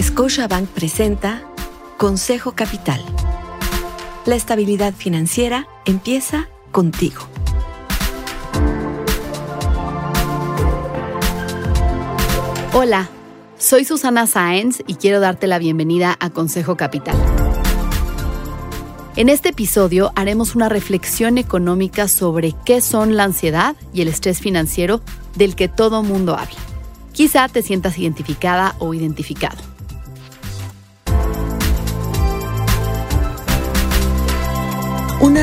Scotiabank presenta Consejo Capital. La estabilidad financiera empieza contigo. Hola, soy Susana Sáenz y quiero darte la bienvenida a Consejo Capital. En este episodio haremos una reflexión económica sobre qué son la ansiedad y el estrés financiero del que todo mundo habla. Quizá te sientas identificada o identificado.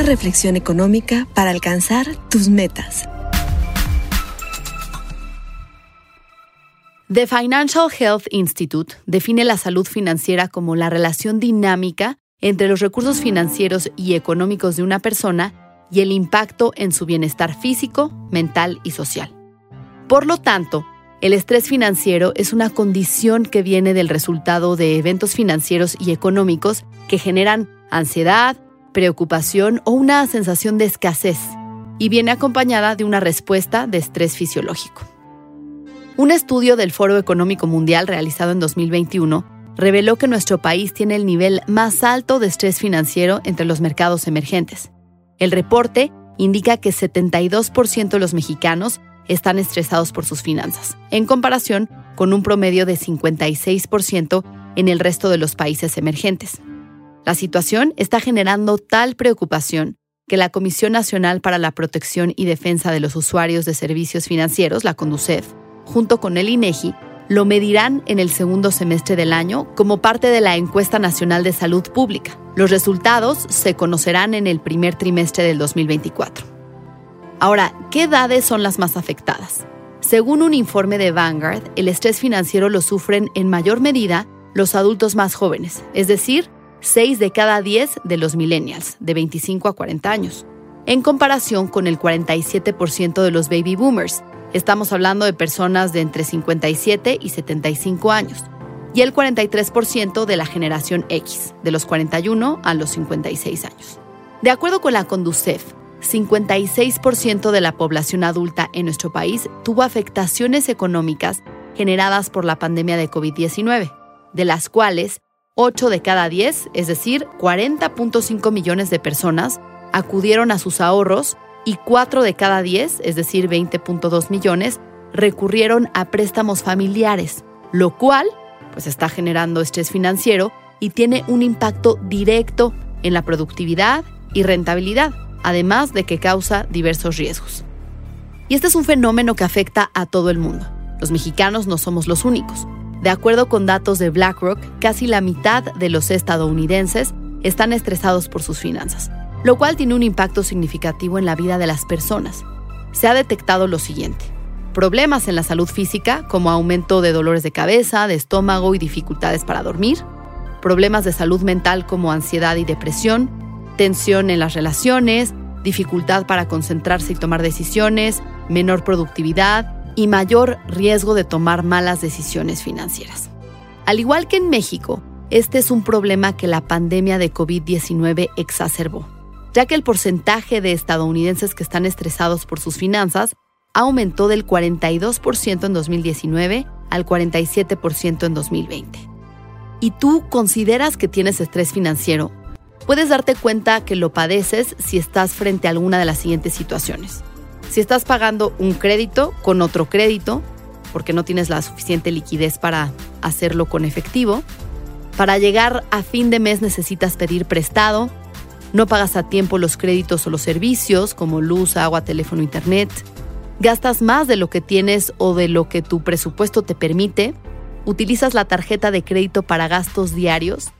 Reflexión económica para alcanzar tus metas. The Financial Health Institute define la salud financiera como la relación dinámica entre los recursos financieros y económicos de una persona y el impacto en su bienestar físico, mental y social. Por lo tanto, el estrés financiero es una condición que viene del resultado de eventos financieros y económicos que generan ansiedad, preocupación o una sensación de escasez, y viene acompañada de una respuesta de estrés fisiológico. Un estudio del Foro Económico Mundial realizado en 2021 reveló que nuestro país tiene el nivel más alto de estrés financiero entre los mercados emergentes. El reporte indica que 72% de los mexicanos están estresados por sus finanzas, en comparación con un promedio de 56% en el resto de los países emergentes. La situación está generando tal preocupación que la Comisión Nacional para la Protección y Defensa de los Usuarios de Servicios Financieros, la CONDUCEF, junto con el INEGI, lo medirán en el segundo semestre del año como parte de la Encuesta Nacional de Salud Pública. Los resultados se conocerán en el primer trimestre del 2024. Ahora, ¿qué edades son las más afectadas? Según un informe de Vanguard, el estrés financiero lo sufren en mayor medida los adultos más jóvenes, es decir, 6 de cada 10 de los millennials, de 25 a 40 años, en comparación con el 47% de los baby boomers. Estamos hablando de personas de entre 57 y 75 años, y el 43% de la generación X, de los 41 a los 56 años. De acuerdo con la Conducef, 56% de la población adulta en nuestro país tuvo afectaciones económicas generadas por la pandemia de COVID-19, de las cuales 8 de cada 10, es decir, 40.5 millones de personas, acudieron a sus ahorros y 4 de cada 10, es decir, 20.2 millones, recurrieron a préstamos familiares, lo cual pues está generando estrés financiero y tiene un impacto directo en la productividad y rentabilidad, además de que causa diversos riesgos. Y este es un fenómeno que afecta a todo el mundo. Los mexicanos no somos los únicos. De acuerdo con datos de BlackRock, casi la mitad de los estadounidenses están estresados por sus finanzas, lo cual tiene un impacto significativo en la vida de las personas. Se ha detectado lo siguiente. Problemas en la salud física, como aumento de dolores de cabeza, de estómago y dificultades para dormir. Problemas de salud mental como ansiedad y depresión. Tensión en las relaciones, dificultad para concentrarse y tomar decisiones, menor productividad, y mayor riesgo de tomar malas decisiones financieras. Al igual que en México, este es un problema que la pandemia de COVID-19 exacerbó, ya que el porcentaje de estadounidenses que están estresados por sus finanzas aumentó del 42% en 2019 al 47% en 2020. ¿Y tú consideras que tienes estrés financiero? Puedes darte cuenta que lo padeces si estás frente a alguna de las siguientes situaciones si estás pagando un crédito con otro crédito, porque no tienes la suficiente liquidez para hacerlo con efectivo, para llegar a fin de mes necesitas pedir prestado, no pagas a tiempo los créditos o los servicios como luz, agua, teléfono, internet, gastas más de lo que tienes o de lo que tu presupuesto te permite, utilizas la tarjeta de crédito para gastos diarios.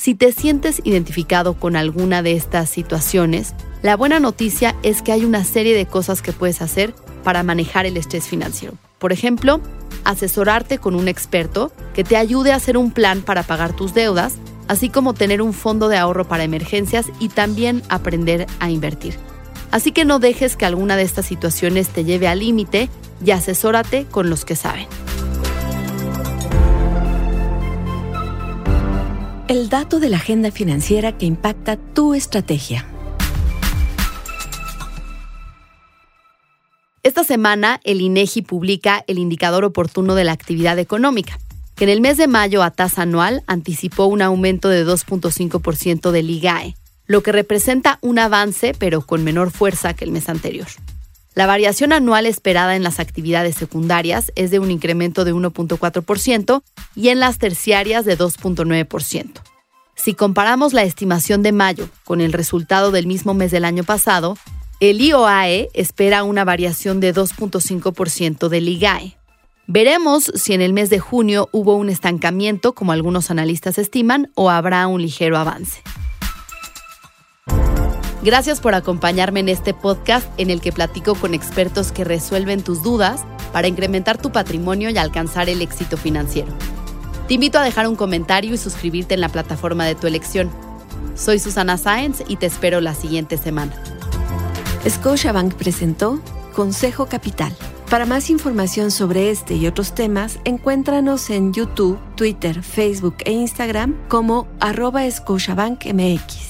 Si te sientes identificado con alguna de estas situaciones, la buena noticia es que hay una serie de cosas que puedes hacer para manejar el estrés financiero. Por ejemplo, asesorarte con un experto que te ayude a hacer un plan para pagar tus deudas, así como tener un fondo de ahorro para emergencias y también aprender a invertir. Así que no dejes que alguna de estas situaciones te lleve al límite y asesórate con los que saben. El dato de la agenda financiera que impacta tu estrategia. Esta semana, el INEGI publica el indicador oportuno de la actividad económica. que en el mes de mayo a tasa anual anticipó un aumento de 2.5% del IGAE, lo que representa un avance pero con menor fuerza que el mes anterior. La variación anual esperada en las actividades secundarias es de un incremento de 1.4% y en las terciarias de 2.9%. Si comparamos la estimación de mayo con el resultado del mismo mes del año pasado, el IOAE espera una variación de 2.5% del IGAE. Veremos si en el mes de junio hubo un estancamiento, como algunos analistas estiman, o habrá un ligero avance. Gracias por acompañarme en este podcast en el que platico con expertos que resuelven tus dudas para incrementar tu patrimonio y alcanzar el éxito financiero. Te invito a dejar un comentario y suscribirte en la plataforma de tu elección. Soy Susana Sáenz y te espero la siguiente semana. Scotiabank presentó Consejo Capital. Para más información sobre este y otros temas, encuéntranos en YouTube, Twitter, Facebook e Instagram como arroba Scotiabank MX.